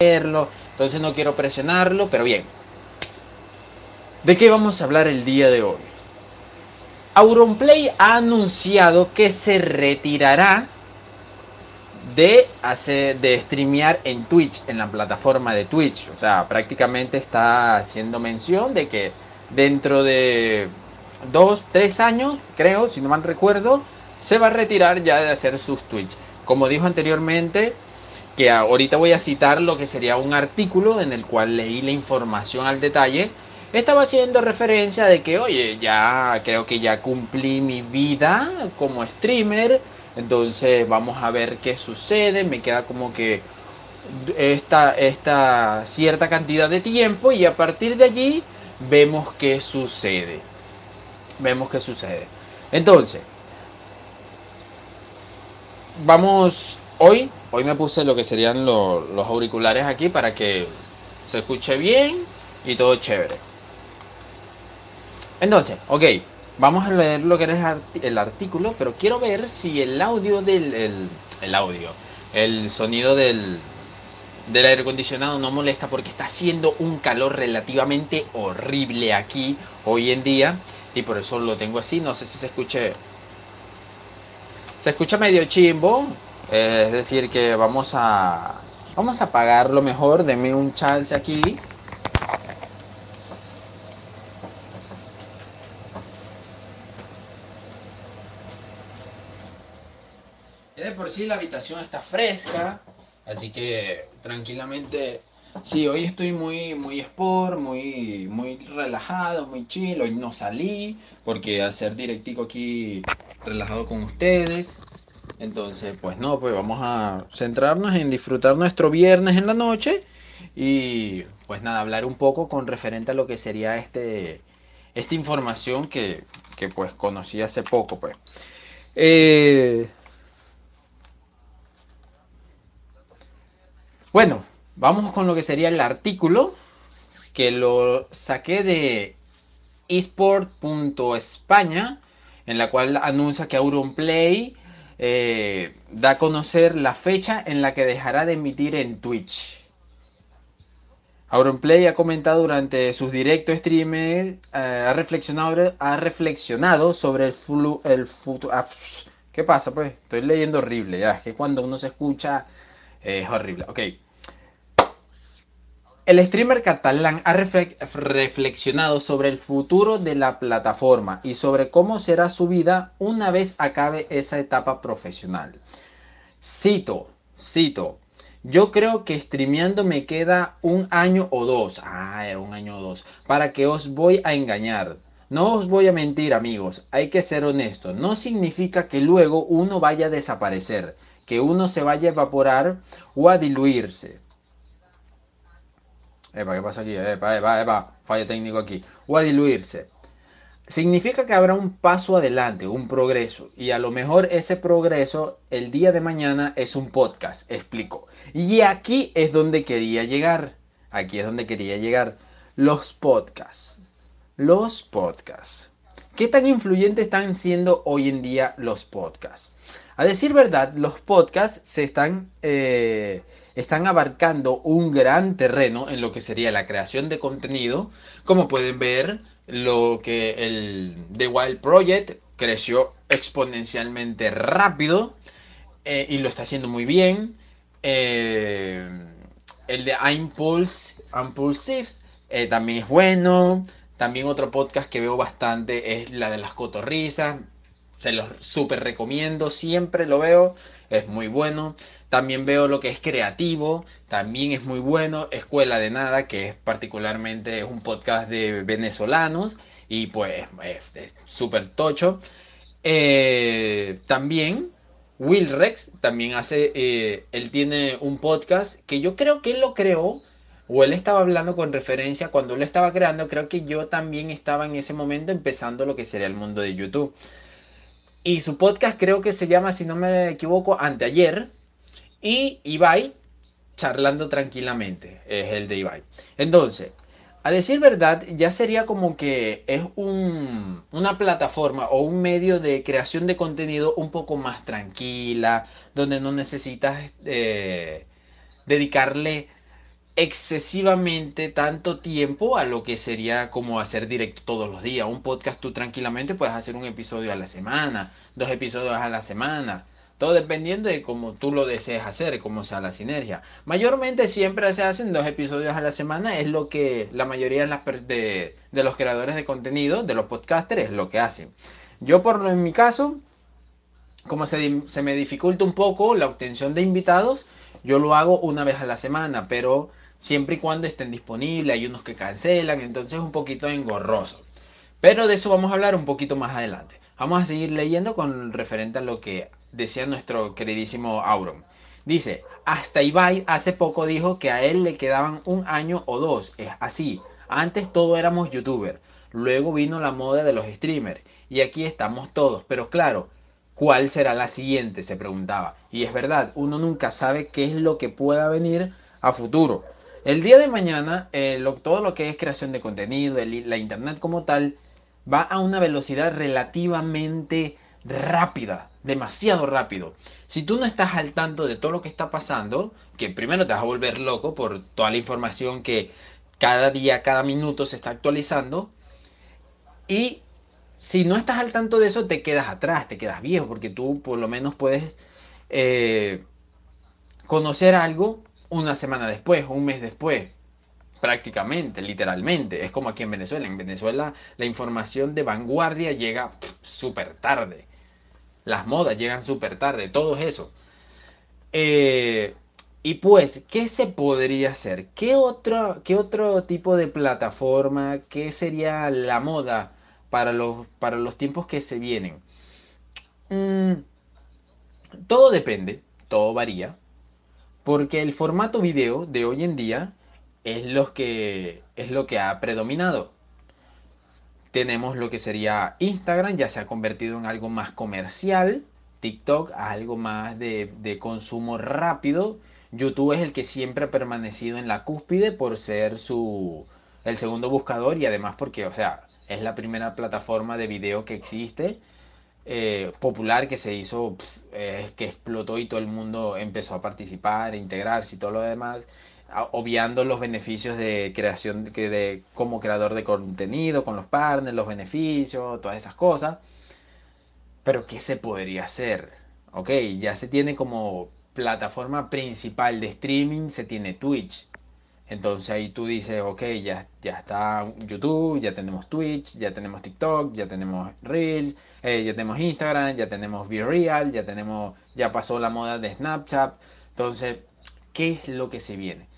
entonces no quiero presionarlo, pero bien. ¿De qué vamos a hablar el día de hoy? Auronplay ha anunciado que se retirará de hacer de streamear en Twitch, en la plataforma de Twitch. O sea, prácticamente está haciendo mención de que dentro de dos, tres años, creo, si no mal recuerdo, se va a retirar ya de hacer sus Twitch. Como dijo anteriormente, que ahorita voy a citar lo que sería un artículo en el cual leí la información al detalle estaba haciendo referencia de que, oye, ya creo que ya cumplí mi vida como streamer, entonces vamos a ver qué sucede, me queda como que esta, esta cierta cantidad de tiempo y a partir de allí vemos qué sucede. Vemos qué sucede. Entonces, vamos hoy, hoy me puse lo que serían los auriculares aquí para que se escuche bien y todo chévere. Entonces, ok, vamos a leer lo que es el artículo, pero quiero ver si el audio del el, audio, el sonido del, del aire acondicionado no molesta porque está haciendo un calor relativamente horrible aquí hoy en día y por eso lo tengo así. No sé si se escuche. Se escucha medio chimbo, es decir que vamos a vamos a apagarlo mejor. Deme un chance aquí. de por sí la habitación está fresca, así que tranquilamente. Sí, hoy estoy muy, muy sport, muy, muy relajado, muy chill. Hoy no salí porque hacer directico aquí relajado con ustedes. Entonces, pues no, pues vamos a centrarnos en disfrutar nuestro viernes en la noche y pues nada, hablar un poco con referente a lo que sería este esta información que, que pues conocí hace poco, pues. Eh, Bueno, vamos con lo que sería el artículo que lo saqué de esport.españa, en la cual anuncia que Auronplay eh, da a conocer la fecha en la que dejará de emitir en Twitch. Auronplay ha comentado durante sus directos streamers, eh, ha, reflexionado, ha reflexionado sobre el, el futuro... Ah, ¿Qué pasa? Pues estoy leyendo horrible, ya, es que cuando uno se escucha es horrible. Ok. El streamer catalán ha reflexionado sobre el futuro de la plataforma y sobre cómo será su vida una vez acabe esa etapa profesional. Cito, cito. Yo creo que streameando me queda un año o dos. Ah, era un año o dos. Para que os voy a engañar. No os voy a mentir, amigos. Hay que ser honesto. No significa que luego uno vaya a desaparecer que uno se vaya a evaporar o a diluirse. ¿Qué pasa aquí? Fallo técnico aquí. O a diluirse. Significa que habrá un paso adelante, un progreso. Y a lo mejor ese progreso el día de mañana es un podcast, explico. Y aquí es donde quería llegar. Aquí es donde quería llegar. Los podcasts. Los podcasts. ¿Qué tan influyentes están siendo hoy en día los podcasts? A decir verdad, los podcasts se están, eh, están abarcando un gran terreno en lo que sería la creación de contenido. Como pueden ver, lo que el The Wild Project creció exponencialmente rápido eh, y lo está haciendo muy bien. Eh, el de Impulse, Impulsive también es bueno. También otro podcast que veo bastante es la de las cotorrizas. Se los súper recomiendo, siempre lo veo, es muy bueno. También veo lo que es creativo, también es muy bueno. Escuela de Nada, que es particularmente un podcast de venezolanos y pues es súper tocho. Eh, también Will Rex también hace, eh, él tiene un podcast que yo creo que él lo creó o él estaba hablando con referencia cuando él estaba creando, creo que yo también estaba en ese momento empezando lo que sería el mundo de YouTube. Y su podcast creo que se llama, si no me equivoco, Anteayer. Y Ibai, charlando tranquilamente, es el de Ibai. Entonces, a decir verdad, ya sería como que es un, una plataforma o un medio de creación de contenido un poco más tranquila, donde no necesitas eh, dedicarle excesivamente tanto tiempo a lo que sería como hacer directo todos los días. Un podcast tú tranquilamente puedes hacer un episodio a la semana, dos episodios a la semana. Todo dependiendo de cómo tú lo desees hacer, cómo sea la sinergia. Mayormente siempre se hacen dos episodios a la semana, es lo que la mayoría de, los creadores de contenido, de los podcasters, es lo que hacen. Yo por en mi caso, como se, se me dificulta un poco la obtención de invitados, yo lo hago una vez a la semana, pero siempre y cuando estén disponibles, hay unos que cancelan, entonces es un poquito engorroso. Pero de eso vamos a hablar un poquito más adelante. Vamos a seguir leyendo con referente a lo que decía nuestro queridísimo Auron. Dice, hasta Ibai hace poco dijo que a él le quedaban un año o dos. Es así. Antes todos éramos youtubers. Luego vino la moda de los streamers. Y aquí estamos todos. Pero claro, ¿cuál será la siguiente? Se preguntaba. Y es verdad, uno nunca sabe qué es lo que pueda venir a futuro. El día de mañana, todo lo que es creación de contenido, la internet como tal, va a una velocidad relativamente rápida, demasiado rápido. Si tú no estás al tanto de todo lo que está pasando, que primero te vas a volver loco por toda la información que cada día, cada minuto se está actualizando, y si no estás al tanto de eso, te quedas atrás, te quedas viejo, porque tú por lo menos puedes eh, conocer algo una semana después, un mes después, prácticamente, literalmente. Es como aquí en Venezuela. En Venezuela la información de vanguardia llega súper tarde. Las modas llegan súper tarde, todo eso. Eh, y pues, ¿qué se podría hacer? ¿Qué otro, ¿Qué otro tipo de plataforma? ¿Qué sería la moda para los, para los tiempos que se vienen? Mm, todo depende, todo varía. Porque el formato video de hoy en día es que, es lo que ha predominado. Tenemos lo que sería Instagram, ya se ha convertido en algo más comercial. TikTok algo más de, de consumo rápido. YouTube es el que siempre ha permanecido en la cúspide por ser su el segundo buscador y además porque, o sea, es la primera plataforma de video que existe eh, popular que se hizo, eh, que explotó y todo el mundo empezó a participar, a integrarse y todo lo demás obviando los beneficios de creación de, como creador de contenido con los partners, los beneficios, todas esas cosas. Pero ¿qué se podría hacer? Ok, ya se tiene como plataforma principal de streaming, se tiene Twitch. Entonces ahí tú dices, ok, ya, ya está YouTube, ya tenemos Twitch, ya tenemos TikTok, ya tenemos Reels, eh, ya tenemos Instagram, ya tenemos Real, ya tenemos, ya pasó la moda de Snapchat. Entonces, ¿qué es lo que se viene?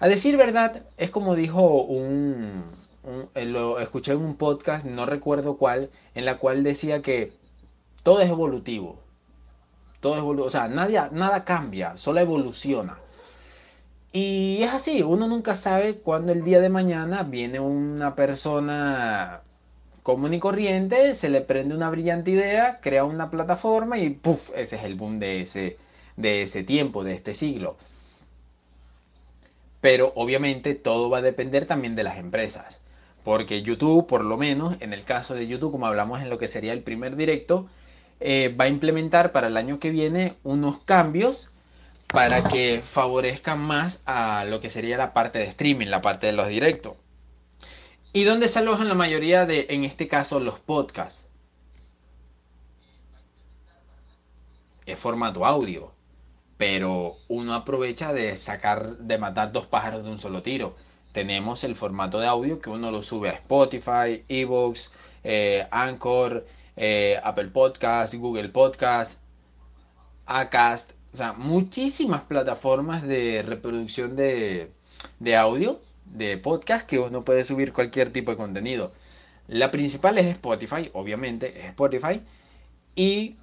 A decir verdad, es como dijo un, eh, lo escuché en un podcast, no recuerdo cuál, en la cual decía que todo es evolutivo. Todo es evolutivo, o sea, nada, nada cambia, solo evoluciona. Y es así, uno nunca sabe cuándo el día de mañana viene una persona común y corriente, se le prende una brillante idea, crea una plataforma y ¡puf! Ese es el boom de ese, de ese tiempo, de este siglo. Pero obviamente todo va a depender también de las empresas. Porque YouTube, por lo menos, en el caso de YouTube, como hablamos en lo que sería el primer directo, eh, va a implementar para el año que viene unos cambios para que favorezcan más a lo que sería la parte de streaming, la parte de los directos. ¿Y dónde se alojan la mayoría de, en este caso, los podcasts? Es formato audio pero uno aprovecha de sacar, de matar dos pájaros de un solo tiro. Tenemos el formato de audio que uno lo sube a Spotify, Evox, eh, Anchor, eh, Apple Podcast, Google Podcast, Acast, o sea, muchísimas plataformas de reproducción de, de audio, de podcast, que uno puede subir cualquier tipo de contenido. La principal es Spotify, obviamente, es Spotify. Y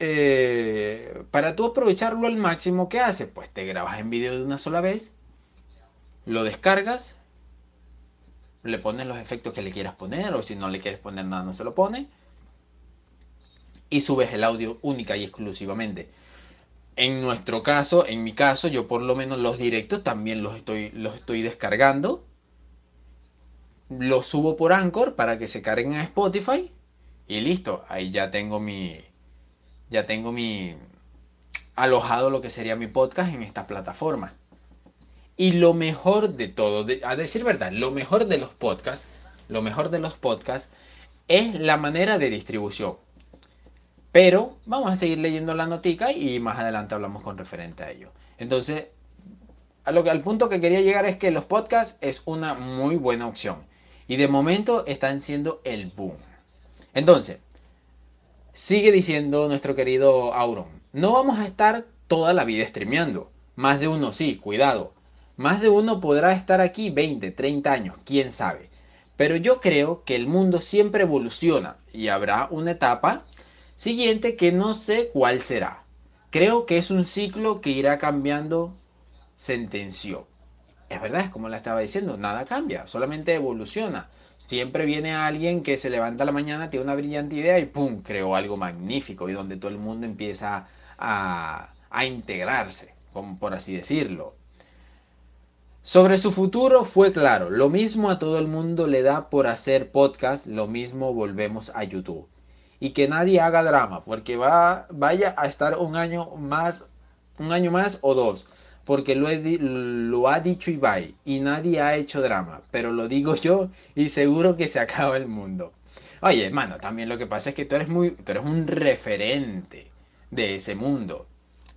eh, para tú aprovecharlo al máximo, ¿qué hace? Pues te grabas en vídeo de una sola vez, lo descargas, le pones los efectos que le quieras poner, o si no le quieres poner nada, no se lo pone, y subes el audio única y exclusivamente. En nuestro caso, en mi caso, yo por lo menos los directos también los estoy, los estoy descargando. Los subo por Anchor para que se carguen a Spotify. Y listo, ahí ya tengo mi, ya tengo mi alojado lo que sería mi podcast en esta plataforma. Y lo mejor de todo, a decir verdad, lo mejor de los podcasts, lo mejor de los podcasts es la manera de distribución. Pero vamos a seguir leyendo la notica y más adelante hablamos con referente a ello. Entonces, al punto que quería llegar es que los podcasts es una muy buena opción. Y de momento están siendo el boom. Entonces, sigue diciendo nuestro querido Auron, no vamos a estar toda la vida streameando. Más de uno sí, cuidado. Más de uno podrá estar aquí 20, 30 años, quién sabe. Pero yo creo que el mundo siempre evoluciona y habrá una etapa siguiente que no sé cuál será. Creo que es un ciclo que irá cambiando, sentenció. Es verdad, es como la estaba diciendo, nada cambia, solamente evoluciona. Siempre viene alguien que se levanta a la mañana, tiene una brillante idea y ¡pum! creó algo magnífico y donde todo el mundo empieza a, a integrarse, como por así decirlo. Sobre su futuro fue claro, lo mismo a todo el mundo le da por hacer podcast, lo mismo volvemos a YouTube. Y que nadie haga drama, porque va, vaya a estar un año más, un año más o dos, porque lo, ha dicho Ibai y nadie ha hecho drama, pero lo digo yo y seguro que se acaba el mundo. Oye, hermano, también lo que pasa es que tú eres muy, tú eres un referente de ese mundo.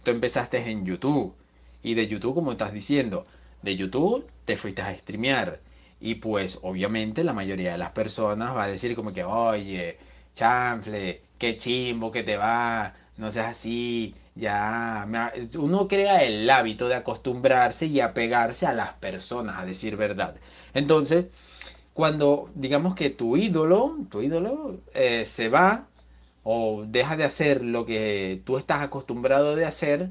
Tú empezaste en YouTube y de YouTube, como estás diciendo, de YouTube te fuiste a streamear. Y pues obviamente la mayoría de las personas va a decir como que, oye, chanfle, qué chimbo que te va, no seas así, ya. Uno crea el hábito de acostumbrarse y apegarse a las personas, a decir verdad. Entonces, cuando digamos que tu ídolo, tu ídolo eh, se va o deja de hacer lo que tú estás acostumbrado de hacer,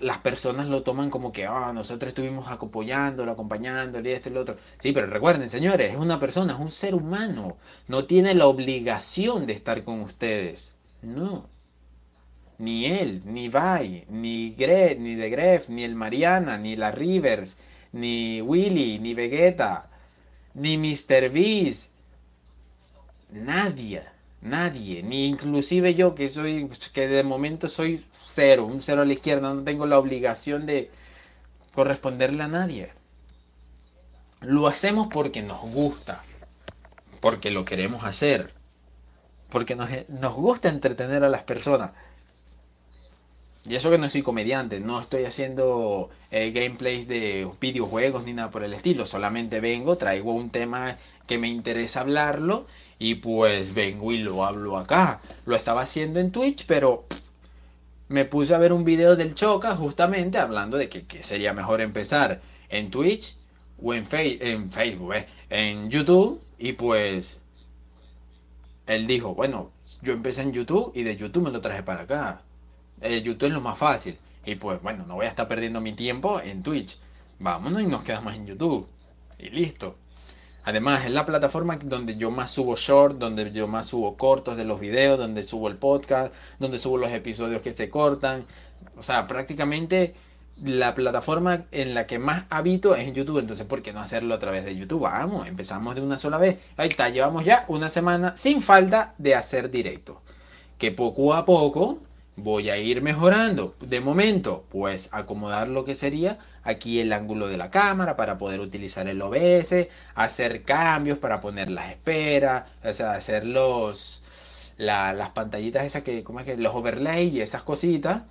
las personas lo toman como que, ah, nosotros estuvimos apoyándolo, acompañándolo y esto y lo otro. Sí, pero recuerden, señores, es una persona, es un ser humano. No tiene la obligación de estar con ustedes. No. Ni él, ni Vai, ni Gre ni de Gref, ni el Mariana, ni la Rivers, ni Willy, ni Vegeta, ni Mr. Beast. Nadie Nadie, ni inclusive yo que soy, que de momento soy cero, un cero a la izquierda, no tengo la obligación de corresponderle a nadie. Lo hacemos porque nos gusta, porque lo queremos hacer, porque nos, nos gusta entretener a las personas. Y eso que no soy comediante, no estoy haciendo eh, gameplays de videojuegos ni nada por el estilo, solamente vengo, traigo un tema que me interesa hablarlo y pues vengo y lo hablo acá. Lo estaba haciendo en Twitch, pero me puse a ver un video del Choca justamente hablando de que, sería mejor empezar en Twitch o en, en Facebook, eh, en YouTube. Y pues él dijo, bueno, yo empecé en YouTube y de YouTube me lo traje para acá. YouTube es lo más fácil. Y pues bueno, no voy a estar perdiendo mi tiempo en Twitch. Vámonos y nos quedamos en YouTube. Y listo. Además, es la plataforma donde yo más subo short, donde yo más subo cortos de los videos, donde subo el podcast, donde subo los episodios que se cortan. O sea, prácticamente la plataforma en la que más habito es en YouTube. Entonces, ¿por qué no hacerlo a través de YouTube? Vamos, empezamos de una sola vez. Ahí está, llevamos ya una semana sin falta de hacer directo. Que poco a poco voy a ir mejorando. De momento, pues acomodar lo que sería aquí el ángulo de la cámara para poder utilizar el OBS, hacer cambios para poner las esperas, o sea, hacer los, las pantallitas esas que, ¿cómo es que? Los overlays y esas cositas.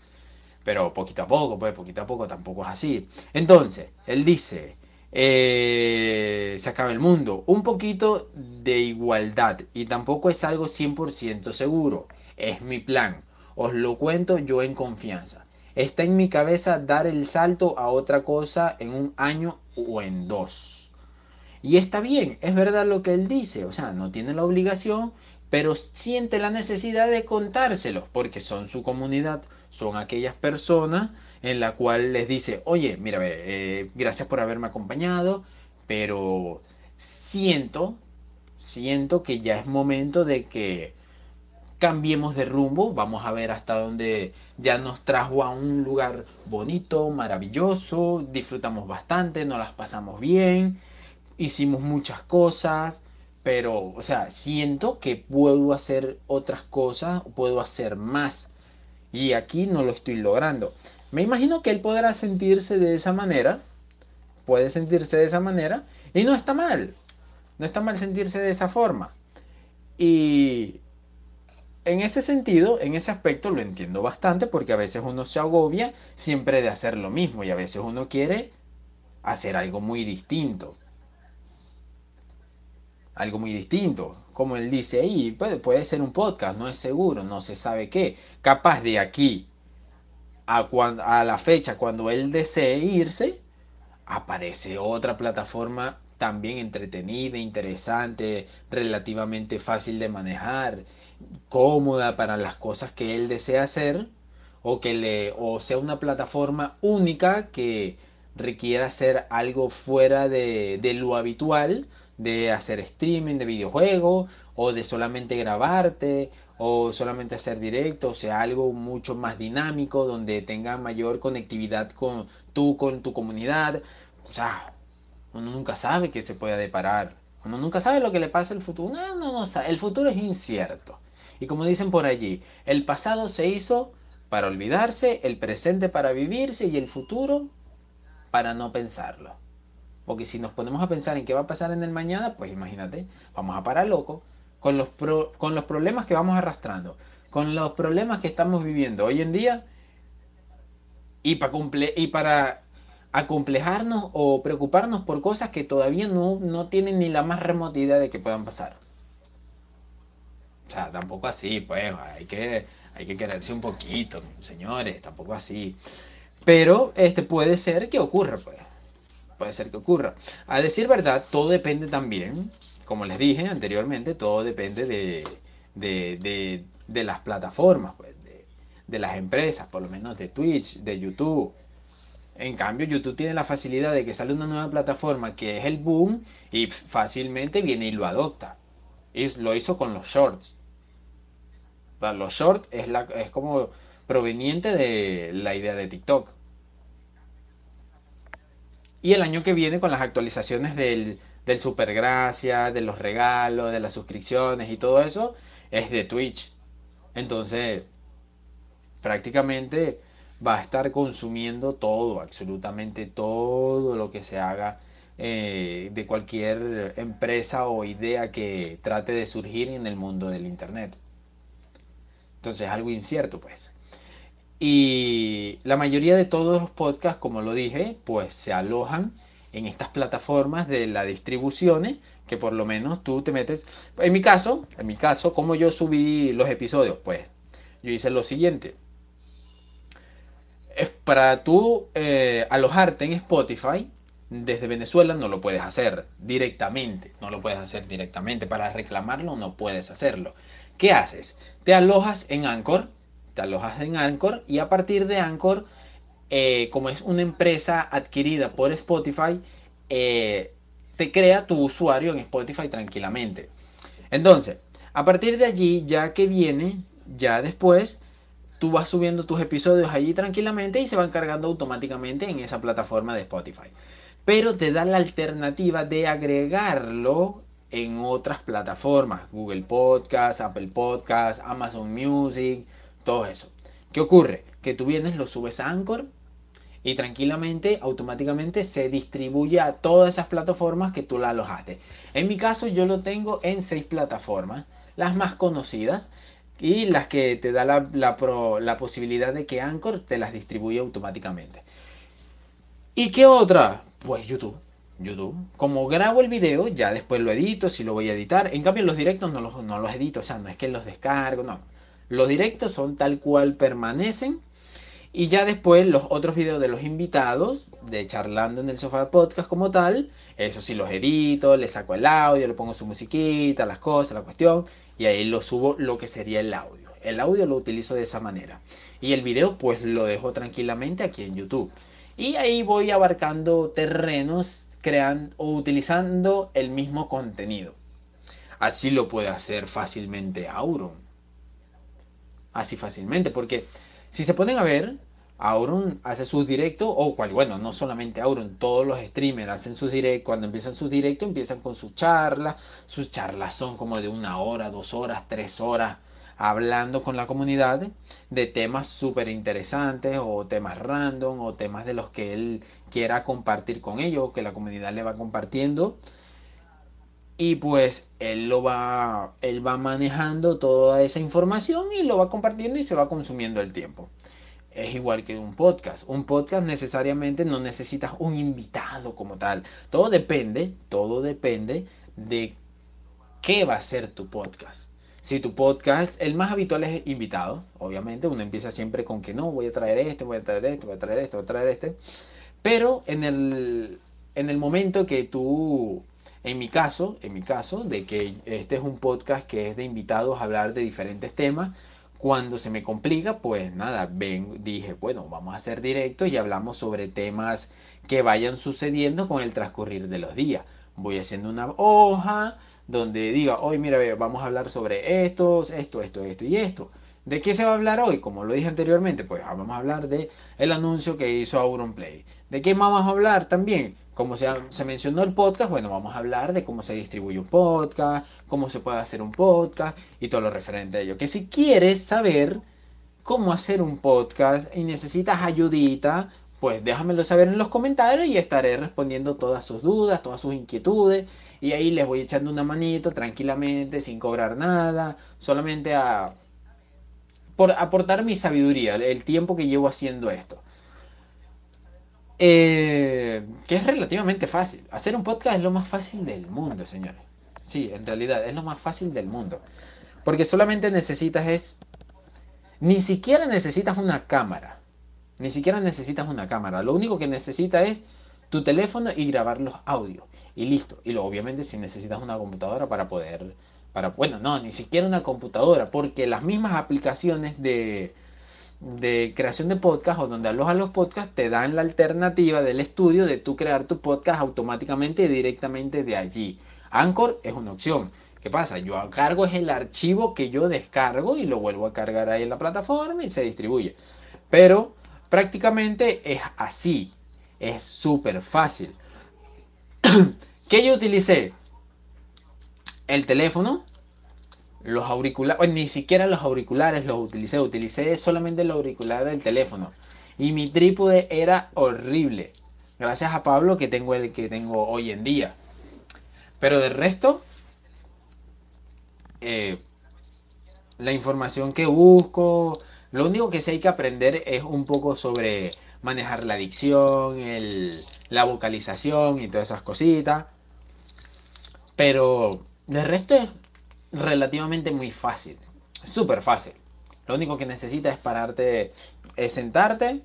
Pero poquito a poco, pues poquito a poco tampoco es así. Entonces, él dice, eh, se acaba el mundo. Un poquito de igualdad y tampoco es algo 100% seguro. Es mi plan. Os lo cuento yo en confianza. Está en mi cabeza dar el salto a otra cosa en un año o en dos. Y está bien, es verdad lo que él dice, o sea, no tiene la obligación, pero siente la necesidad de contárselos, porque son su comunidad, son aquellas personas en la cual les dice, oye, mira, eh, gracias por haberme acompañado, pero siento, siento que ya es momento de que cambiemos de rumbo, vamos a ver hasta dónde ya nos trajo a un lugar bonito, maravilloso, disfrutamos bastante, nos las pasamos bien, hicimos muchas cosas, pero, o sea, siento que puedo hacer otras cosas, puedo hacer más, y aquí no lo estoy logrando. Me imagino que él podrá sentirse de esa manera, puede sentirse de esa manera y no está mal. No está mal sentirse de esa forma. Y en ese sentido, en ese aspecto lo entiendo bastante porque a veces uno se agobia siempre de hacer lo mismo y a veces uno quiere hacer algo muy distinto. Algo muy distinto. Como él dice ahí, puede, ser un podcast, no es seguro, no se sabe qué. Capaz de aquí a la fecha cuando él desee irse, aparece otra plataforma también entretenida, interesante, relativamente fácil de manejar, cómoda para las cosas que él desea hacer, o que le, o sea una plataforma única que requiera hacer algo fuera de, de lo habitual, de hacer streaming de videojuegos, o de solamente grabarte, o solamente hacer directo, o sea, algo mucho más dinámico, donde tenga mayor conectividad con tú, con tu comunidad. O sea, uno nunca sabe qué se puede deparar. Uno nunca sabe lo que le pasa al futuro. No, no, no, el futuro es incierto. Y como dicen por allí, el pasado se hizo para olvidarse, el presente para vivirse y el futuro para no pensarlo. Porque si nos ponemos a pensar en qué va a pasar en el mañana, pues imagínate, vamos a parar loco con los, con los problemas que vamos arrastrando, con los problemas que estamos viviendo hoy en día y para, y para acomplejarnos o preocuparnos por cosas que todavía no, no tienen ni la más remota idea de que puedan pasar. O sea, tampoco así, pues, hay que, hay que quererse un poquito, señores, tampoco así. Pero este puede ser que ocurra, pues. Puede ser que ocurra. A decir verdad, todo depende también, como les dije anteriormente, todo depende de, de, de, las plataformas, pues, de, de las empresas, por lo menos de Twitch, de YouTube en cambio, YouTube tiene la facilidad de que sale una nueva plataforma que es el boom y fácilmente viene y lo adopta. Y lo hizo con los shorts. Los shorts es, la, es como proveniente de la idea de TikTok. Y el año que viene con las actualizaciones del, del Supergracia, de los regalos, de las suscripciones y todo eso, es de Twitch. Entonces, prácticamente va a estar consumiendo todo, absolutamente todo lo que se haga eh, de cualquier empresa o idea que trate de surgir en el mundo del Internet. Entonces, algo incierto, pues. Y la mayoría de todos los podcasts, como lo dije, pues se alojan en estas plataformas de la distribución que por lo menos tú te metes. En mi caso, en mi caso, como yo subí los episodios, pues yo hice lo siguiente para tú eh, alojarte en Spotify desde Venezuela no lo puedes hacer directamente, no lo puedes hacer directamente, para reclamarlo no puedes hacerlo. ¿Qué haces? Te alojas en Anchor, te alojas en Anchor y a partir de Anchor, eh, como es una empresa adquirida por Spotify, eh, te crea tu usuario en Spotify tranquilamente. Entonces, a partir de allí, ya que viene, ya después, tú vas subiendo tus episodios allí tranquilamente y se van cargando automáticamente en esa plataforma de Spotify. Pero te da la alternativa de agregarlo en otras plataformas, Google Podcast, Apple Podcast, Amazon Music, todo eso. ¿Qué ocurre? Que tú vienes, lo subes a Anchor y tranquilamente, automáticamente se distribuye a todas esas plataformas que tú la alojaste. En mi caso, yo lo tengo en seis plataformas, las más conocidas y las que te da la, la, posibilidad de que Anchor te las distribuya automáticamente. ¿Y qué otra? Pues YouTube. YouTube. Como grabo el video, ya después lo edito, si lo voy a editar. En cambio, los directos no los, no los edito, o sea, no es que los descargo, no. Los directos son tal cual permanecen. Y ya después los otros videos de los invitados, de charlando en el sofá podcast como tal, eso sí los edito, le saco el audio, le pongo su musiquita, las cosas, la cuestión y ahí lo subo lo que sería el audio. El audio lo utilizo de esa manera. Y el video pues lo dejo tranquilamente aquí en YouTube. Y ahí voy abarcando terrenos creando o utilizando el mismo contenido. Así lo puede hacer fácilmente Auron. Así fácilmente, porque si se ponen a ver, Auron hace sus directos, o cual, bueno, no solamente Auron, todos los streamers hacen sus directos, cuando empiezan sus directos empiezan con sus charlas, sus charlas son como de una hora, dos horas, tres horas, hablando con la comunidad de temas súper interesantes o temas random o temas de los que él quiera compartir con ellos, que la comunidad le va compartiendo. Y pues él lo va, él va manejando toda esa información y lo va compartiendo y se va consumiendo el tiempo. Es igual que un podcast. Un podcast necesariamente no necesitas un invitado como tal. Todo depende, todo depende de qué va a ser tu podcast. Si tu podcast, el más habitual es invitados, obviamente, uno empieza siempre con que no, voy a traer este, voy a traer este, voy a traer este, voy a traer este. Pero en el, en el momento que tú, en mi caso, en mi caso, de que este es un podcast que es de invitados a hablar de diferentes temas, cuando se me complica, pues nada, ven, dije, bueno, vamos a hacer directo y hablamos sobre temas que vayan sucediendo con el transcurrir de los días. Voy haciendo una hoja donde diga, hoy mira, vamos a hablar sobre esto, esto, esto, esto y esto. ¿De qué se va a hablar hoy? Como lo dije anteriormente, pues vamos a hablar de el anuncio que hizo Auronplay. ¿De qué vamos a hablar también? Como se, se, mencionó el podcast, bueno, vamos a hablar de cómo se distribuye un podcast, cómo se puede hacer un podcast y todo lo referente a ello. Que si quieres saber cómo hacer un podcast y necesitas ayudita, pues déjamelo saber en los comentarios y estaré respondiendo todas sus dudas, todas sus inquietudes. Y ahí les voy echando una manito tranquilamente, sin cobrar nada, solamente a por aportar mi sabiduría, el tiempo que llevo haciendo esto. Eh, que es relativamente fácil. Hacer un podcast es lo más fácil del mundo, señores. Sí, en realidad es lo más fácil del mundo. Porque solamente necesitas es... Ni siquiera necesitas una cámara. Ni siquiera necesitas una cámara. Lo único que necesitas es tu teléfono y grabar los audios. Y listo. Y luego, obviamente si necesitas una computadora para poder... Para, bueno, no, ni siquiera una computadora. Porque las mismas aplicaciones de, de creación de podcast o donde alojas los podcasts te dan la alternativa del estudio de tú crear tu podcast automáticamente y directamente de allí. Anchor es una opción. ¿Qué pasa? Yo cargo es el archivo que yo descargo y lo vuelvo a cargar ahí en la plataforma y se distribuye. Pero prácticamente es así. Es súper fácil. ¿Qué yo utilicé? El teléfono los auriculares, ni siquiera los auriculares los utilicé, utilicé solamente el auricular del teléfono. Y mi trípode era horrible. Gracias a Pablo que tengo el que tengo hoy en día. Pero de resto, eh, la información que busco, lo único que sí hay que aprender es un poco sobre manejar la dicción, la vocalización y todas esas cositas. Pero de resto es relativamente muy fácil. Súper fácil. Lo único que necesitas es pararte, es sentarte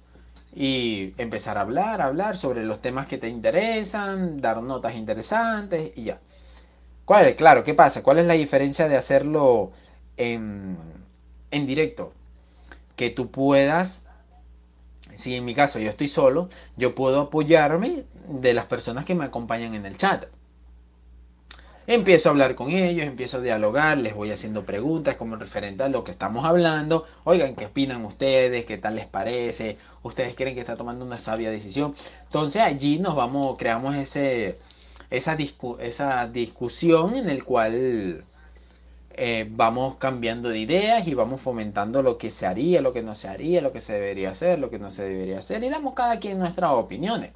y empezar a hablar, hablar sobre los temas que te interesan, dar notas interesantes y ya. ¿Cuál, claro, ¿qué pasa? ¿Cuál es la diferencia de hacerlo en, en directo? Que tú puedas, si en mi caso yo estoy solo, yo puedo apoyarme de las personas que me acompañan en el chat. Empiezo a hablar con ellos, empiezo a dialogar, les voy haciendo preguntas como referente a lo que estamos hablando. Oigan, ¿qué opinan ustedes? ¿Qué tal les parece? ¿Ustedes creen que está tomando una sabia decisión? Entonces allí nos vamos, creamos ese, esa, esa discusión en el cual eh, vamos cambiando de ideas y vamos fomentando lo que se haría, lo que no se haría, lo que se debería hacer, lo que no se debería hacer y damos cada quien nuestras opiniones.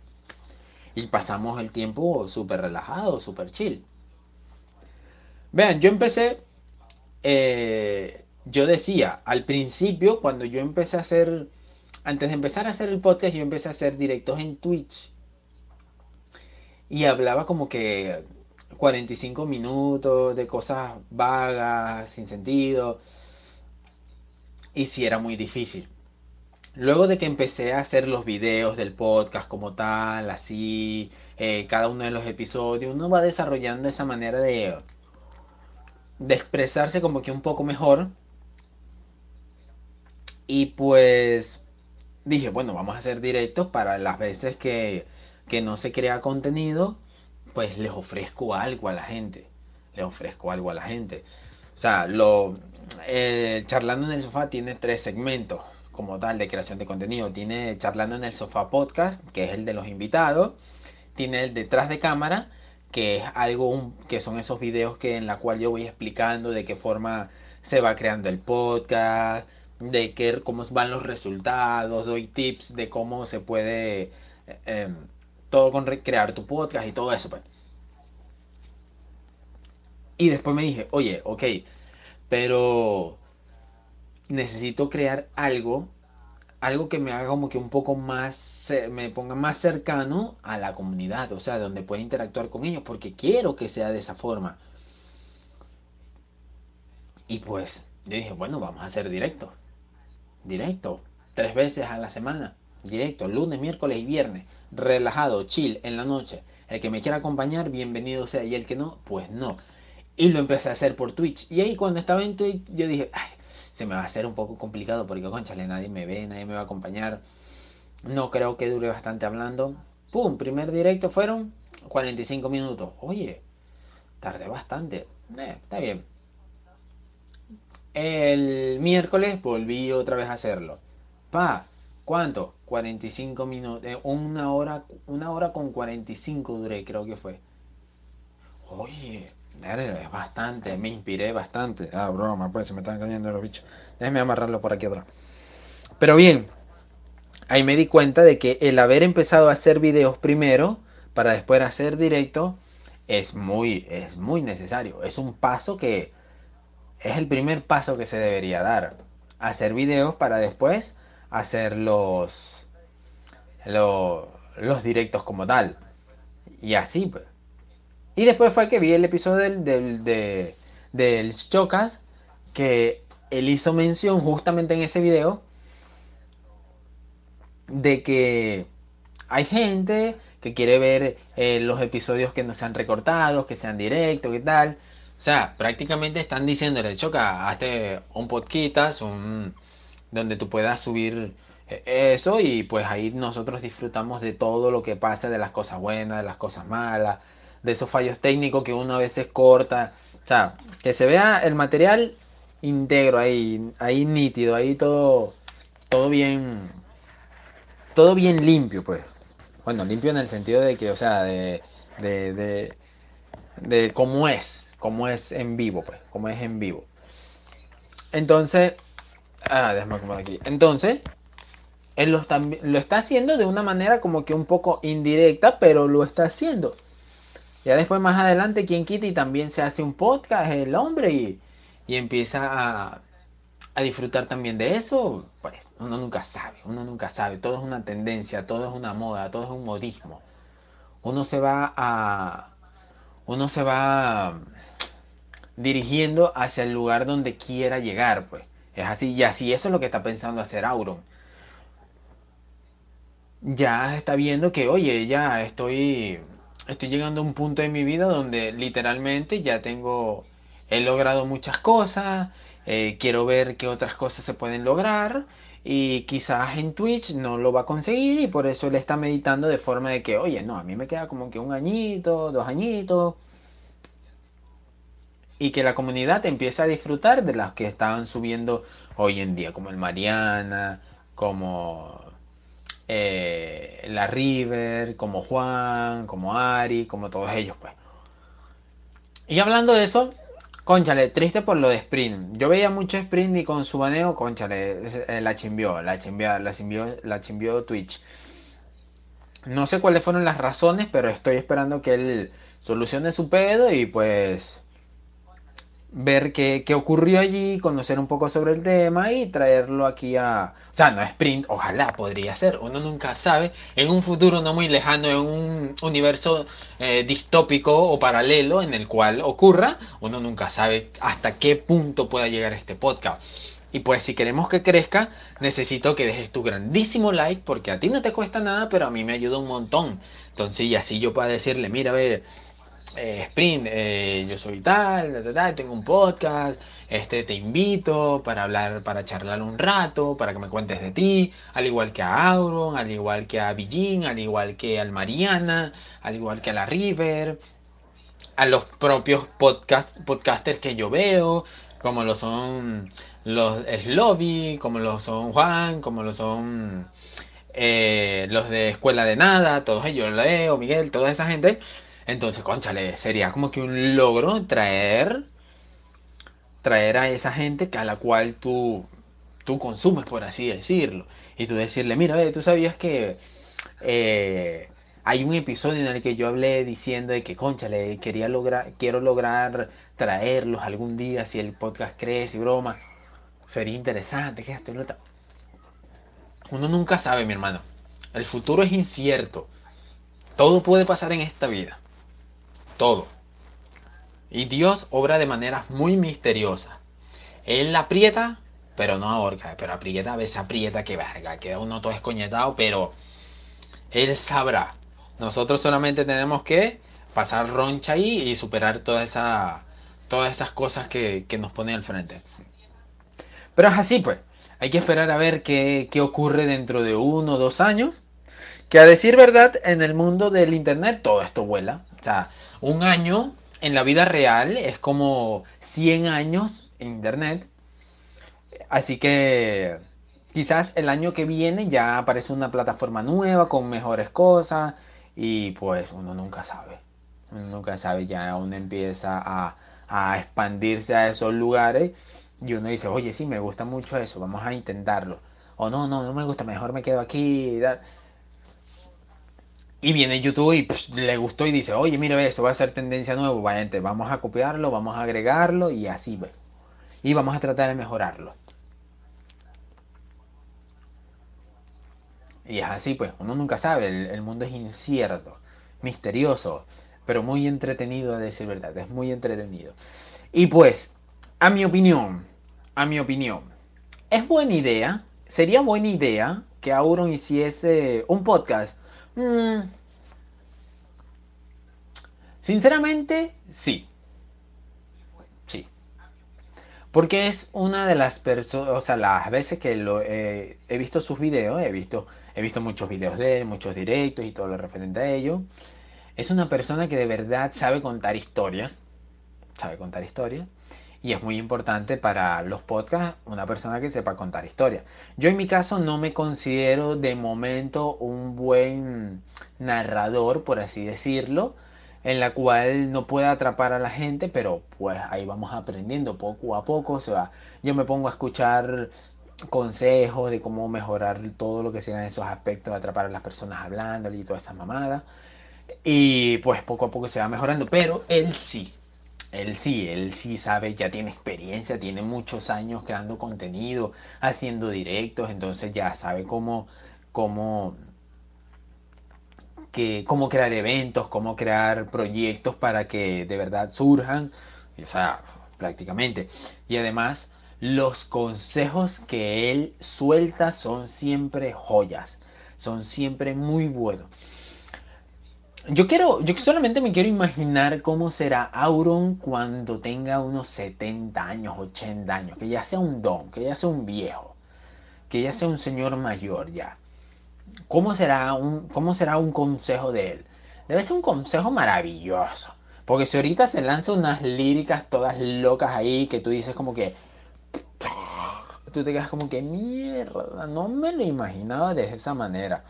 Y pasamos el tiempo súper relajado, súper chill. Vean, yo empecé, eh, yo decía, al principio, cuando yo empecé a hacer, antes de empezar a hacer el podcast, yo empecé a hacer directos en Twitch. Y hablaba como que 45 minutos de cosas vagas, sin sentido. Y sí era muy difícil. Luego de que empecé a hacer los videos del podcast como tal, así, eh, cada uno de los episodios, uno va desarrollando esa manera de de expresarse como que un poco mejor. Y pues dije, bueno, vamos a hacer directos para las veces que, que no se crea contenido, pues les ofrezco algo a la gente. Les ofrezco algo a la gente. O sea, lo eh, charlando en el sofá tiene tres segmentos como tal de creación de contenido. Tiene charlando en el sofá podcast, que es el de los invitados. Tiene el detrás de cámara, que es algo que son esos videos que en la cual yo voy explicando de qué forma se va creando el podcast, de que, cómo van los resultados, doy tips de cómo se puede eh, em, todo con crear tu podcast y todo eso. Pues. Y después me dije, oye, ok, pero necesito crear algo, algo que me haga como que un poco más, me ponga más cercano a la comunidad, o sea, donde pueda interactuar con ellos, porque quiero que sea de esa forma. Y pues, yo dije, bueno, vamos a hacer directo. Directo. Tres veces a la semana. Directo. Lunes, miércoles y viernes. Relajado, chill, en la noche. El que me quiera acompañar, bienvenido sea. Y el que no, pues no. Y lo empecé a hacer por Twitch. Y ahí cuando estaba en Twitch, yo dije, ay, se me va a hacer un poco complicado porque, conchale, nadie me ve, nadie me va a acompañar. No creo que dure bastante hablando. Pum, primer directo fueron 45 minutos. Oye, tardé bastante. Eh, está bien. El miércoles volví otra vez a hacerlo. Pa, ¿cuánto? 45 minutos. Eh, una hora, una hora con 45 duré, creo que fue. Oye, es bastante, me inspiré bastante. Ah, broma, pues se me están cayendo los bichos. Déjame amarrarlo por aquí atrás. Pero bien, ahí me di cuenta de que el haber empezado a hacer videos primero para después hacer directo es muy, es muy necesario. Es un paso que es el primer paso que se debería dar. Hacer videos para después hacer los, los, directos como tal. Y así, pues. Y después fue que vi el episodio del, del, del Chocas, que él hizo mención justamente en ese video de que hay gente que quiere ver eh, los episodios que no sean recortados, que sean directos y tal. O sea, prácticamente están diciéndole, choca, hazte un podcast, un, donde tú puedas subir eso y pues ahí nosotros disfrutamos de todo lo que pasa, de las cosas buenas, de las cosas malas, de esos fallos técnicos que uno a veces corta. O sea, que se vea el material íntegro ahí, ahí nítido, ahí todo, todo bien, todo bien limpio, pues. Bueno, limpio en el sentido de que, o sea, de, de, de, cómo es, como es en vivo, pues, como es en vivo. Entonces, ah, déjame acomodar aquí. Entonces, él lo está, haciendo de una manera como que un poco indirecta, pero lo está haciendo. Ya después, más adelante, quien quita y también se hace un podcast, el hombre, y, y empieza a, a disfrutar también de eso, pues uno nunca sabe, uno nunca sabe, todo es una tendencia, todo es una moda, todo es un modismo. Uno se va a uno se va dirigiendo hacia el lugar donde quiera llegar, pues. Es así, y así eso es lo que está pensando hacer Auron. Ya está viendo que, oye, ya estoy, estoy llegando a un punto de mi vida donde literalmente ya tengo, he logrado muchas cosas, eh, quiero ver qué otras cosas se pueden lograr y quizás en Twitch no lo va a conseguir y por eso él está meditando de forma de que, oye, no, a mí me queda como que un añito, dos añitos y que la comunidad empiece a disfrutar de las que estaban subiendo hoy en día, como el Mariana, como eh, la River, como Juan, como Ari, como todos ellos, pues. Y hablando de eso, conchale, triste por lo de Sprint. Yo veía mucho Sprint y con su baneo, conchale, eh, la chimbió, la chimbió, la chimbió, la chimbió Twitch. No sé cuáles fueron las razones, pero estoy esperando que él solucione su pedo y pues ver qué, qué, ocurrió allí, conocer un poco sobre el tema y traerlo aquí a... O sea, no sprint, ojalá podría ser, uno nunca sabe, en un futuro no muy lejano, en un universo eh, distópico o paralelo en el cual ocurra, uno nunca sabe hasta qué punto pueda llegar este podcast. Y pues si queremos que crezca, necesito que dejes tu grandísimo like porque a ti no te cuesta nada, pero a mí me ayuda un montón. Entonces, y así yo puedo decirle, mira, a ver, eh, Sprint, eh, yo soy tal, tengo un podcast, este te invito para hablar, para charlar un rato, para que me cuentes de ti, al igual que a Auron, al igual que a Billin, al igual que al Mariana, al igual que a la River, a los propios podcast, podcasters que yo veo, como lo son los Slobby, como lo son Juan, como lo son eh, los de Escuela de Nada, todos ellos, Leo, Miguel, toda esa gente entonces, conchale, sería como que un logro traer traer a esa gente a la cual tú, tú consumes, por así decirlo. Y tú decirle, mira, tú sabías que eh, hay un episodio en el que yo hablé diciendo de que, concha, le quería lograr, quiero lograr traerlos algún día si el podcast crece y broma. Sería interesante, que esto Uno nunca sabe, mi hermano. El futuro es incierto. Todo puede pasar en esta vida. Todo. Y Dios obra de maneras muy misteriosas. Él aprieta, pero no ahorca. Pero aprieta, a veces aprieta, que verga. Queda uno todo escoñetado, pero Él sabrá. Nosotros solamente tenemos que pasar roncha ahí y superar toda esa, todas esas cosas que, que nos pone al frente. Pero es así, pues. Hay que esperar a ver qué, qué ocurre dentro de uno o dos años. Que a decir verdad, en el mundo del Internet todo esto vuela. O sea, un año en la vida real es como 100 años en Internet. Así que quizás el año que viene ya aparece una plataforma nueva con mejores cosas y pues uno nunca sabe. Uno nunca sabe, ya uno empieza a, a expandirse a esos lugares y uno dice, oye, sí, me gusta mucho eso, vamos a intentarlo. O no, no, no me gusta, mejor me quedo aquí. Viene YouTube y le gustó y dice, oye, mira, eso va a ser tendencia nueva, vamos a copiarlo, vamos a agregarlo y así, ve. Y vamos a tratar de mejorarlo. Y es así, pues, uno nunca sabe, el, el mundo es incierto, misterioso, pero muy entretenido a decir verdad, es muy entretenido. Y pues, a mi opinión, a mi opinión, es buena idea, sería buena idea que Auron hiciese un podcast. Mm. Sinceramente, sí. Sí. Porque es una de las personas, o sea, las veces que lo, he visto sus videos, he visto, he visto muchos videos de él, muchos directos y todo lo referente a ello. Es una persona que de verdad sabe contar historias. Sabe contar historias y es muy importante para los podcasts una persona que sepa contar historias. Yo en mi caso no me considero de momento un buen narrador, por así decirlo, en la cual no pueda atrapar a la gente, pero pues ahí vamos aprendiendo poco a poco, o sea, yo me pongo a escuchar consejos de cómo mejorar todo lo que sean esos aspectos de atrapar a las personas hablando y toda esa mamada. Y pues poco a poco se va mejorando, pero él sí, él sí, él sí sabe, ya tiene experiencia, tiene muchos años creando contenido, haciendo directos, entonces ya sabe cómo, cómo, que, cómo crear eventos, cómo crear proyectos para que de verdad surjan, o sea, prácticamente. Y además, los consejos que él suelta son siempre joyas, son siempre muy buenos. Yo quiero, yo solamente me quiero imaginar cómo será Auron cuando tenga unos 70 años, 80 años, que ya sea un don, que ya sea un viejo, que ya sea un señor mayor ya. ¿Cómo será un, cómo será un consejo de él? Debe ser un consejo maravilloso. Porque si ahorita se lanza unas líricas todas locas ahí que tú dices como que... Tú te quedas como que mierda, no me lo imaginaba de esa manera.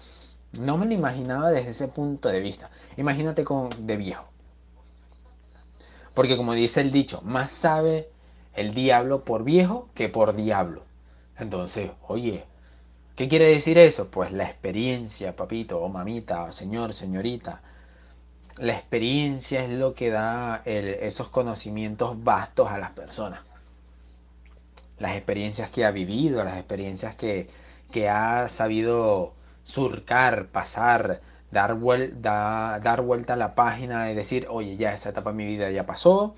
No me lo imaginaba desde ese punto de vista. Imagínate con, de viejo. Porque como dice el dicho, más sabe el diablo por viejo que por diablo. Entonces, oye, ¿qué quiere decir eso? Pues la experiencia, papito, o mamita, o señor, señorita. La experiencia es lo que da esos conocimientos vastos a las personas. Las experiencias que ha vivido, las experiencias que, que ha sabido surcar, pasar, dar, vuelta, dar vuelta a la página y decir, oye, ya esa etapa de mi vida ya pasó,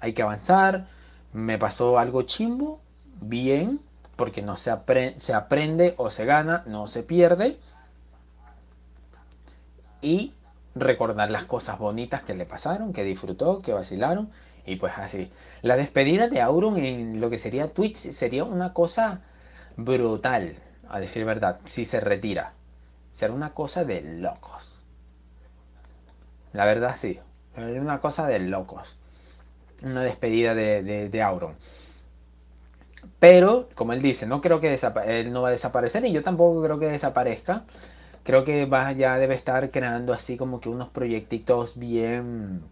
hay que avanzar, me pasó algo chimbo, bien, porque no se, se aprende o se gana, no se pierde. Y recordar las cosas bonitas que le pasaron, que disfrutó, que vacilaron. Y pues así. La despedida de Auron en lo que sería Twitch sería una cosa brutal a decir verdad, si se retira. Será una cosa de locos. La verdad sí, es una cosa de locos. Una despedida de, de, Auron. Pero, como él dice, no creo que él no va a desaparecer y yo tampoco creo que desaparezca. Creo que va, ya debe estar creando así como que unos proyectitos bien,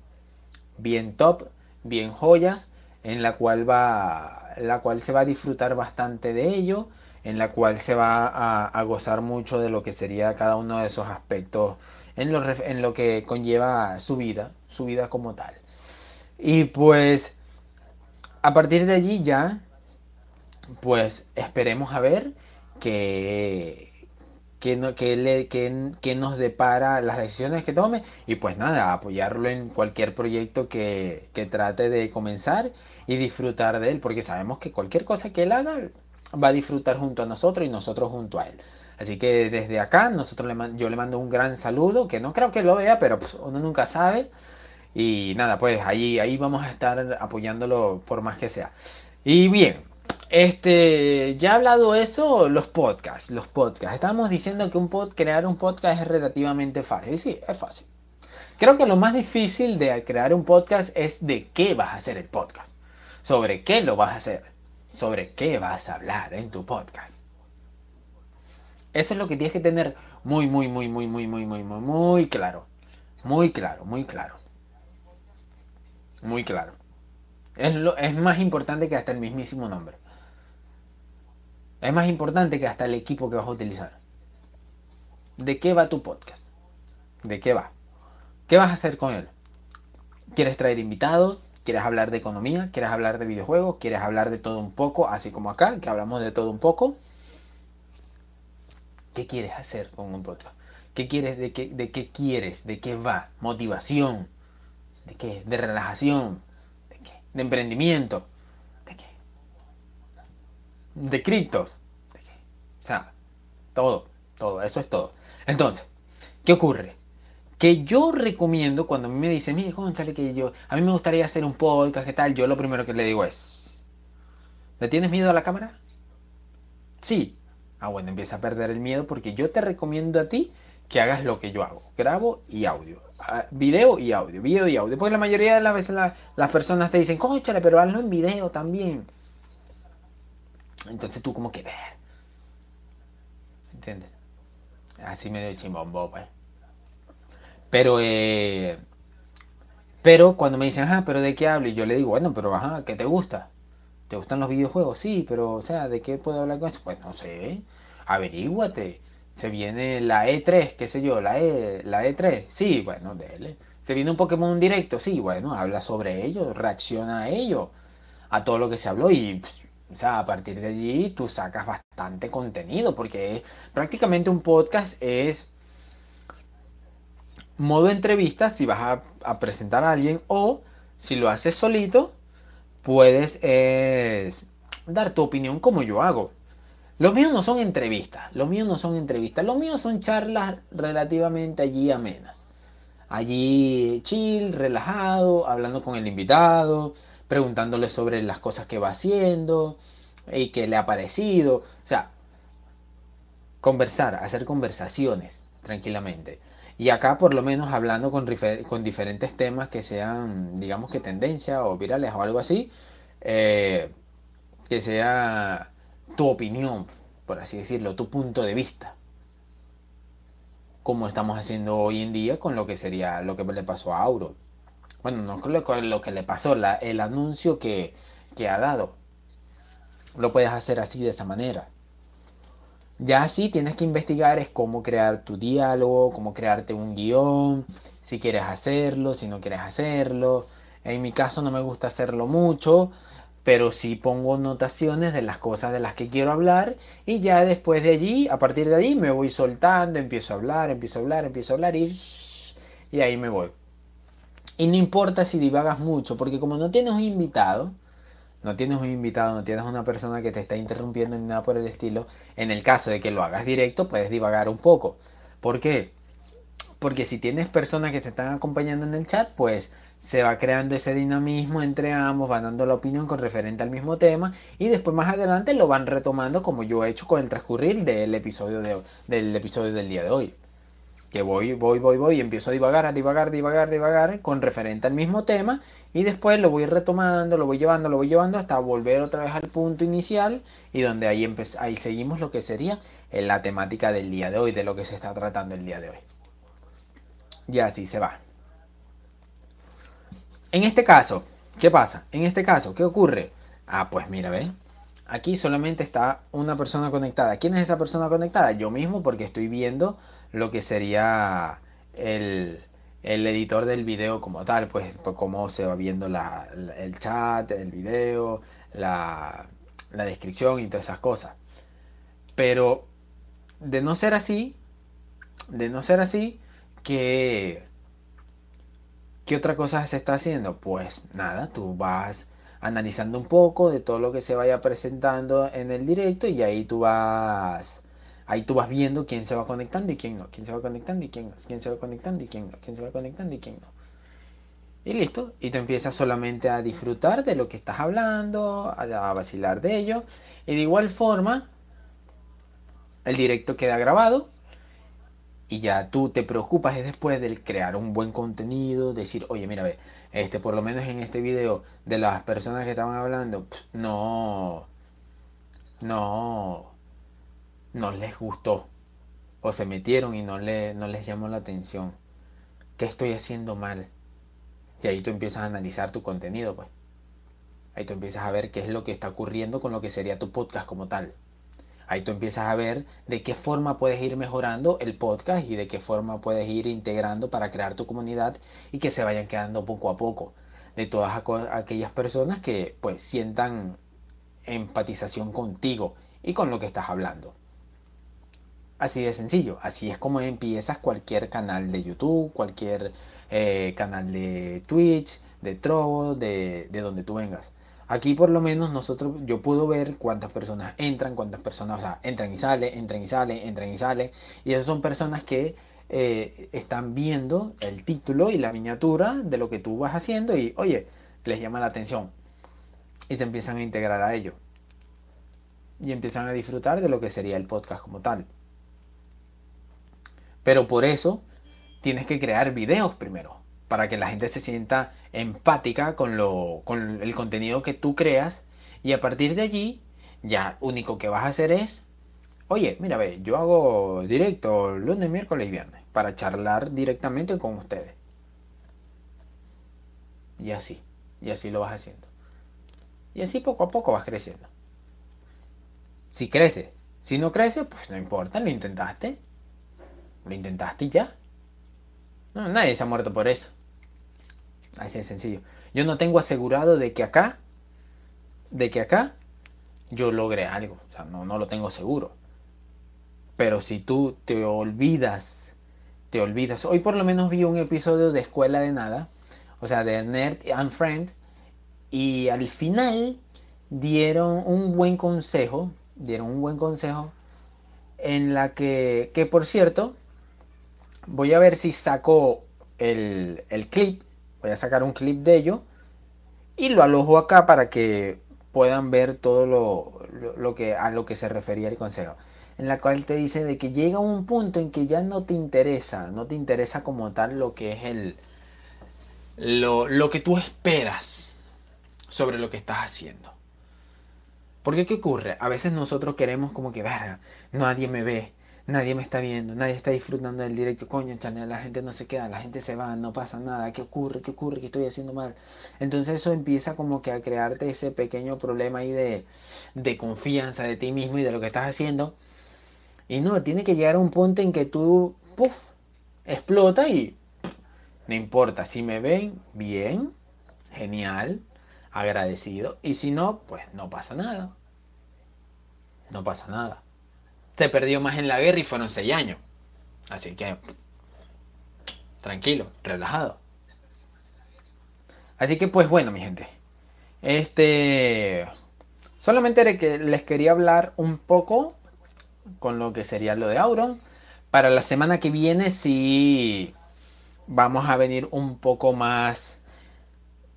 bien top, bien joyas en la cual va, la cual se va a disfrutar bastante de ello, en la cual se va a, gozar mucho de lo que sería cada uno de esos aspectos en lo, en lo que conlleva su vida, su vida como tal. Y pues a partir de allí ya, pues esperemos a ver que que, nos depara las decisiones que tome y pues nada, apoyarlo en cualquier proyecto que, trate de comenzar y disfrutar de él, porque sabemos que cualquier cosa que él haga va a disfrutar junto a nosotros y nosotros junto a él. Así que desde acá nosotros le, yo le mando un gran saludo, que no creo que lo vea, pero pues, uno nunca sabe. Y nada, pues ahí, ahí vamos a estar apoyándolo por más que sea. Y bien, este, ya hablado eso, los podcasts, los podcasts. Estamos diciendo que un pod, crear un podcast es relativamente fácil. Sí, es fácil. Creo que lo más difícil de crear un podcast es de qué vas a hacer el podcast. Sobre qué lo vas a hacer. Sobre qué vas a hablar en tu podcast. Eso es lo que tienes que tener muy, muy, muy, muy, muy, muy, muy, muy, muy claro. Muy claro, muy claro. Muy claro. Es, lo, es más importante que hasta el mismísimo nombre. Es más importante que hasta el equipo que vas a utilizar. ¿De qué va tu podcast? ¿De qué va? ¿Qué vas a hacer con él? ¿Quieres traer invitados? ¿Quieres hablar de economía? ¿Quieres hablar de videojuegos? ¿Quieres hablar de todo un poco? Así como acá, que hablamos de todo un poco. ¿Qué quieres hacer con un podcast? ¿Qué quieres? ¿De qué, de qué quieres? ¿De qué va? ¿Motivación? ¿De qué? ¿De relajación? ¿De qué? ¿De emprendimiento? de criptos. O sea, todo, todo, eso es todo. Entonces, ¿qué ocurre? Que yo recomiendo cuando a mí me dicen, mire, sale que yo, a mí me gustaría hacer un podcast, ¿qué tal? Yo lo primero que le digo es, ¿le tienes miedo a la cámara? Sí. Ah, bueno, empieza a perder el miedo porque yo te recomiendo a ti que hagas lo que yo hago. Grabo y audio. Ah, video y audio, video y audio. Porque la mayoría de las veces las personas te dicen, cóchale, pero hazlo en video también. Entonces tú como que ver. ¿Entiendes? Así medio chimbombo, pues. Pero, eh, pero cuando me dicen, ajá, pero ¿de qué hablo? Y yo le digo, bueno, pero ajá, ¿qué te gusta? ¿Te gustan los videojuegos? Sí, pero, o sea, ¿de qué puedo hablar con eso? Pues no sé, averíguate. Se viene la E3, qué sé yo, la, e, la E3. Sí, bueno, dele. Se viene un Pokémon directo, sí, bueno, habla sobre ello, reacciona a ello, a todo lo que se habló y pues, o sea, a partir de allí tú sacas bastante contenido, porque prácticamente un podcast es modo entrevista si vas a, presentar a alguien o si lo haces solito, puedes dar tu opinión como yo hago. Los míos no son entrevistas, los míos no son entrevistas, los míos son charlas relativamente allí amenas. Allí chill, relajado, hablando con el invitado, preguntándole sobre las cosas que va haciendo y que le ha parecido. O sea, conversar, hacer conversaciones tranquilamente. Y acá por lo menos hablando con, con diferentes temas que sean, digamos que tendencia o virales o algo así, eh, que sea tu opinión, por así decirlo, tu punto de vista. Como estamos haciendo hoy en día con lo que sería lo que le pasó a Auro. Bueno, no creo que lo que le pasó, el anuncio que, que ha dado. Lo puedes hacer así de esa manera. Ya así tienes que investigar es cómo crear tu diálogo, cómo crearte un guion, si quieres hacerlo, si no quieres hacerlo. En mi caso no me gusta hacerlo mucho, pero sí pongo notaciones de las cosas de las que quiero hablar y ya después de allí, a partir de allí me voy soltando, empiezo a hablar, empiezo a hablar, empiezo a hablar y, y ahí me voy. Y no importa si divagas mucho, porque como no tienes un invitado, no tienes un invitado, no tienes una persona que te está interrumpiendo ni nada por el estilo, en el caso de que lo hagas directo, puedes divagar un poco. ¿Por qué? Porque si tienes personas que te están acompañando en el chat, pues se va creando ese dinamismo entre ambos, van dando la opinión con referente al mismo tema y después más adelante lo van retomando como yo he hecho con el transcurrir del episodio, de, del, episodio del día de hoy que voy, voy, voy, voy y empiezo a divagar, a divagar, divagar, divagar con referente al mismo tema y después lo voy retomando, lo voy llevando, lo voy llevando hasta volver otra vez al punto inicial y donde ahí, ahí seguimos lo que sería la temática del día de hoy, de lo que se está tratando el día de hoy. Y así se va. En este caso, ¿Qué pasa? En este caso, ¿qué ocurre? Ah, pues mira, ¿ves? Aquí solamente está una persona conectada. ¿Quién es esa persona conectada? Yo mismo porque estoy viendo lo que sería el, editor del video como tal, pues, pues cómo se va viendo el chat, el video, la, la descripción y todas esas cosas. Pero de no ser así, de no ser así, ¿qué, ¿qué otra cosa se está haciendo? Pues nada, tú vas analizando un poco de todo lo que se vaya presentando en el directo y ahí tú vas ahí tú vas viendo quién se va conectando y quién no, quién se va conectando y quién no, quién se va conectando y quién no, quién se va conectando y quién no. Y listo, y tú empiezas solamente a disfrutar de lo que estás hablando, a vacilar de ello, y de igual forma el directo queda grabado y ya tú te preocupas después de crear un buen contenido, decir, oye, mira, ve, este, por lo menos en este video de las personas que estaban hablando, no, no, no les gustó. O se metieron y no, le, no les llamó la atención. ¿Qué estoy haciendo mal? Y ahí tú empiezas a analizar tu contenido, pues. Ahí tú empiezas a ver qué es lo que está ocurriendo con lo que sería tu podcast como tal. Ahí tú empiezas a ver de qué forma puedes ir mejorando el podcast y de qué forma puedes ir integrando para crear tu comunidad y que se vayan quedando poco a poco de todas aquellas personas que pues sientan empatización contigo y con lo que estás hablando. Así de sencillo, así es como empiezas cualquier canal de YouTube, cualquier eh, canal de Twitch, de Trovo, de, de donde tú vengas. Aquí por lo menos nosotros, yo puedo ver cuántas personas entran, cuántas personas, o sea, entran y salen, entran y salen, entran y salen. Y esas son personas que eh, están viendo el título y la miniatura de lo que tú vas haciendo y, oye, les llama la atención. Y se empiezan a integrar a ello. Y empiezan a disfrutar de lo que sería el podcast como tal. Pero por eso tienes que crear videos primero, para que la gente se sienta empática con, lo, con el contenido que tú creas y a partir de allí ya único que vas a hacer es, oye, mira, ve, yo hago directo lunes, miércoles y viernes para charlar directamente con ustedes. Y así, y así lo vas haciendo. Y así poco a poco vas creciendo. Si crece, si no crece, pues no importa, lo intentaste. Lo intentaste ya. No, nadie se ha muerto por eso. Así de sencillo. Yo no tengo asegurado de que acá, de que acá yo logre algo. O sea, no, no lo tengo seguro. Pero si tú te olvidas, te olvidas. Hoy por lo menos vi un episodio de Escuela de Nada, o sea, de Nerd and Friends, y al final dieron un buen consejo, dieron un buen consejo en la que, que por cierto, voy a ver si saco el, el clip voy a sacar un clip de ello y lo alojo acá para que puedan ver todo lo, que a lo que se refería el consejo en la cual te dice de que llega un punto en que ya no te interesa no te interesa como tal lo que es el lo, lo que tú esperas sobre lo que estás haciendo. Porque qué ocurre a veces nosotros queremos como que verga nadie me ve nadie me está viendo, nadie está disfrutando del directo, coño, channel, la gente no se queda, la gente se va, no pasa nada, ¿qué ocurre? ¿Qué ocurre? ¿Qué estoy haciendo mal? Entonces eso empieza como que a crearte ese pequeño problema ahí de, de confianza de ti mismo y de lo que estás haciendo. Y no, tiene que llegar a un punto en que tú, puff, explota y no importa, si me ven, bien, genial, agradecido. Y si no, pues no pasa nada. No pasa nada se perdió más en la guerra y fueron seis años. Así que, tranquilo, relajado. Así que, pues bueno, mi gente. Este. Solamente que les quería hablar un poco con lo que sería lo de Auron. Para la semana que viene, sí vamos a venir un poco más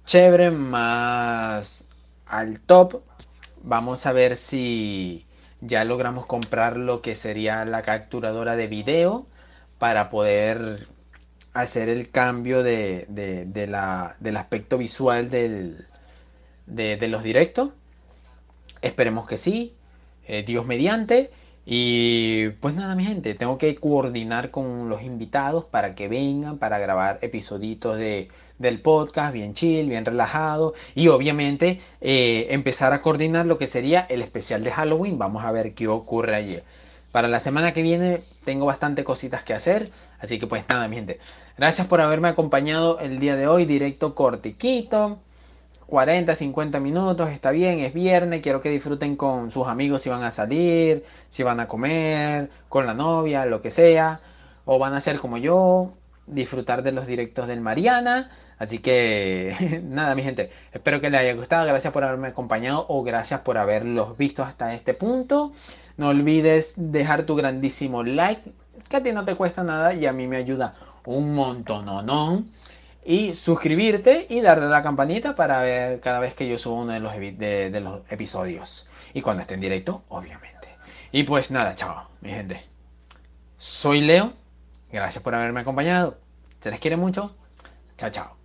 chévere, más al top. Vamos a ver si ya logramos comprar lo que sería la capturadora de video para poder hacer el cambio de, del aspecto visual del, de, los directos. Esperemos que sí, eh, Dios mediante. Y pues nada, mi gente, tengo que coordinar con los invitados para que vengan, para grabar episoditos de del podcast, bien chill, bien relajado y obviamente eh, empezar a coordinar lo que sería el especial de Halloween. Vamos a ver qué ocurre allí. Para la semana que viene tengo bastante cositas que hacer, así que pues nada, mi gente. Gracias por haberme acompañado el día de hoy, directo cortiquito. 40, 50 minutos, está bien, es viernes, quiero que disfruten con sus amigos si van a salir, si van a comer, con la novia, lo que sea, o van a ser como yo, disfrutar de los directos del Mariana. Así que nada, mi gente, espero que les haya gustado, gracias por haberme acompañado o gracias por haberlos visto hasta este punto. No olvides dejar tu grandísimo like, que a ti no te cuesta nada y a mí me ayuda un montón, ¿no? Y suscribirte y darle a la campanita para ver cada vez que yo subo uno de los, de, de los episodios. Y cuando esté en directo, obviamente. Y pues nada, chao, mi gente. Soy Leo. Gracias por haberme acompañado. Se les quiere mucho. Chao, chao.